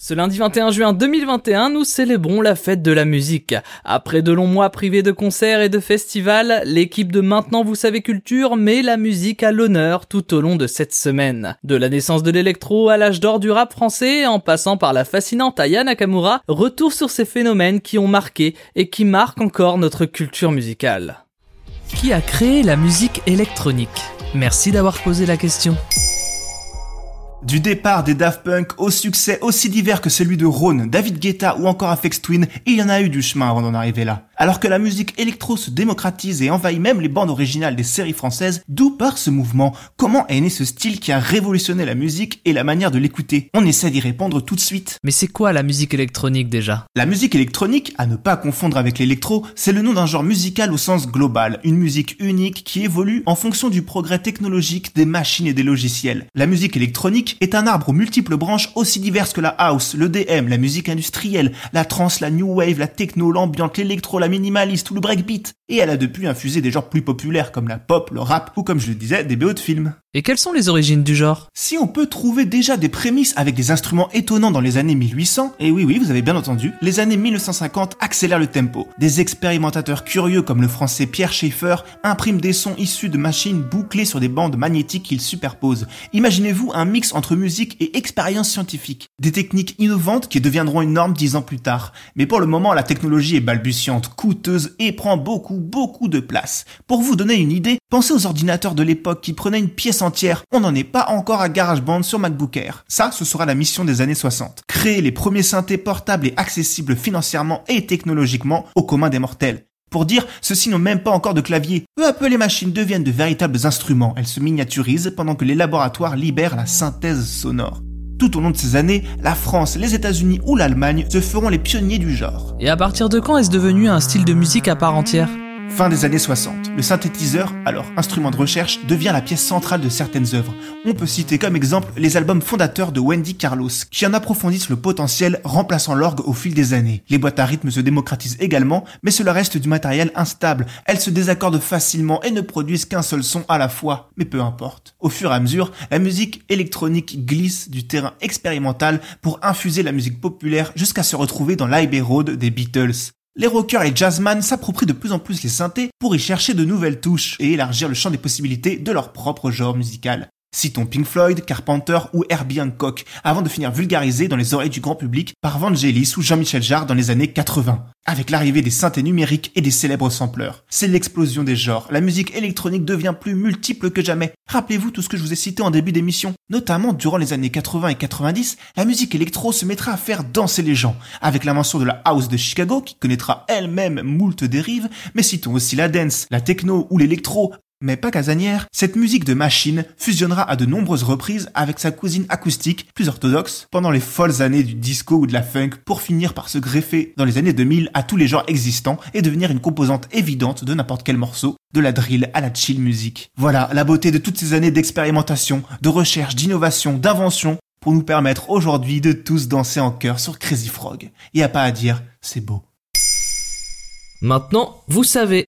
Ce lundi 21 juin 2021, nous célébrons la fête de la musique. Après de longs mois privés de concerts et de festivals, l'équipe de Maintenant Vous Savez Culture met la musique à l'honneur tout au long de cette semaine. De la naissance de l'électro à l'âge d'or du rap français, en passant par la fascinante Aya Nakamura, retour sur ces phénomènes qui ont marqué et qui marquent encore notre culture musicale. Qui a créé la musique électronique? Merci d'avoir posé la question. Du départ des Daft Punk au succès aussi divers que celui de Rhône, David Guetta ou encore Afex Twin, il y en a eu du chemin avant d'en arriver là. Alors que la musique électro se démocratise et envahit même les bandes originales des séries françaises, d'où part ce mouvement? Comment est né ce style qui a révolutionné la musique et la manière de l'écouter? On essaie d'y répondre tout de suite. Mais c'est quoi la musique électronique déjà? La musique électronique, à ne pas confondre avec l'électro, c'est le nom d'un genre musical au sens global, une musique unique qui évolue en fonction du progrès technologique des machines et des logiciels. La musique électronique est un arbre aux multiples branches aussi diverses que la house, le DM, la musique industrielle, la trance, la new wave, la techno, l'ambiance, l'électro, la minimaliste ou le breakbeat. Et elle a depuis infusé des genres plus populaires comme la pop, le rap ou comme je le disais, des BO de films. Et quelles sont les origines du genre? Si on peut trouver déjà des prémices avec des instruments étonnants dans les années 1800, et oui oui, vous avez bien entendu, les années 1950 accélèrent le tempo. Des expérimentateurs curieux comme le français Pierre Schaeffer impriment des sons issus de machines bouclées sur des bandes magnétiques qu'ils superposent. Imaginez-vous un mix entre musique et expérience scientifique. Des techniques innovantes qui deviendront une norme dix ans plus tard. Mais pour le moment, la technologie est balbutiante, coûteuse et prend beaucoup beaucoup de place. Pour vous donner une idée, pensez aux ordinateurs de l'époque qui prenaient une pièce entière. On n'en est pas encore à GarageBand sur MacBook Air. Ça, ce sera la mission des années 60. Créer les premiers synthés portables et accessibles financièrement et technologiquement au commun des mortels. Pour dire, ceux-ci n'ont même pas encore de clavier. Peu à peu, les machines deviennent de véritables instruments. Elles se miniaturisent pendant que les laboratoires libèrent la synthèse sonore. Tout au long de ces années, la France, les États-Unis ou l'Allemagne se feront les pionniers du genre. Et à partir de quand est-ce devenu un style de musique à part entière? Fin des années 60, le synthétiseur, alors instrument de recherche, devient la pièce centrale de certaines œuvres. On peut citer comme exemple les albums fondateurs de Wendy Carlos, qui en approfondissent le potentiel, remplaçant l'orgue au fil des années. Les boîtes à rythme se démocratisent également, mais cela reste du matériel instable. Elles se désaccordent facilement et ne produisent qu'un seul son à la fois. Mais peu importe. Au fur et à mesure, la musique électronique glisse du terrain expérimental pour infuser la musique populaire jusqu'à se retrouver dans l'Abbey Road des Beatles les rockers et jazzman s'approprient de plus en plus les synthés pour y chercher de nouvelles touches et élargir le champ des possibilités de leur propre genre musical. Citons Pink Floyd, Carpenter ou Herbie Hancock, avant de finir vulgarisé dans les oreilles du grand public par Vangelis ou Jean-Michel Jarre dans les années 80. Avec l'arrivée des synthés numériques et des célèbres sampleurs. C'est l'explosion des genres. La musique électronique devient plus multiple que jamais. Rappelez-vous tout ce que je vous ai cité en début d'émission. Notamment durant les années 80 et 90, la musique électro se mettra à faire danser les gens. Avec l'invention de la house de Chicago, qui connaîtra elle-même moult dérives, mais citons aussi la dance, la techno ou l'électro, mais pas casanière, cette musique de machine fusionnera à de nombreuses reprises avec sa cousine acoustique, plus orthodoxe, pendant les folles années du disco ou de la funk, pour finir par se greffer dans les années 2000 à tous les genres existants et devenir une composante évidente de n'importe quel morceau, de la drill à la chill music. Voilà la beauté de toutes ces années d'expérimentation, de recherche, d'innovation, d'invention, pour nous permettre aujourd'hui de tous danser en chœur sur Crazy Frog. Et a pas à dire, c'est beau. Maintenant, vous savez.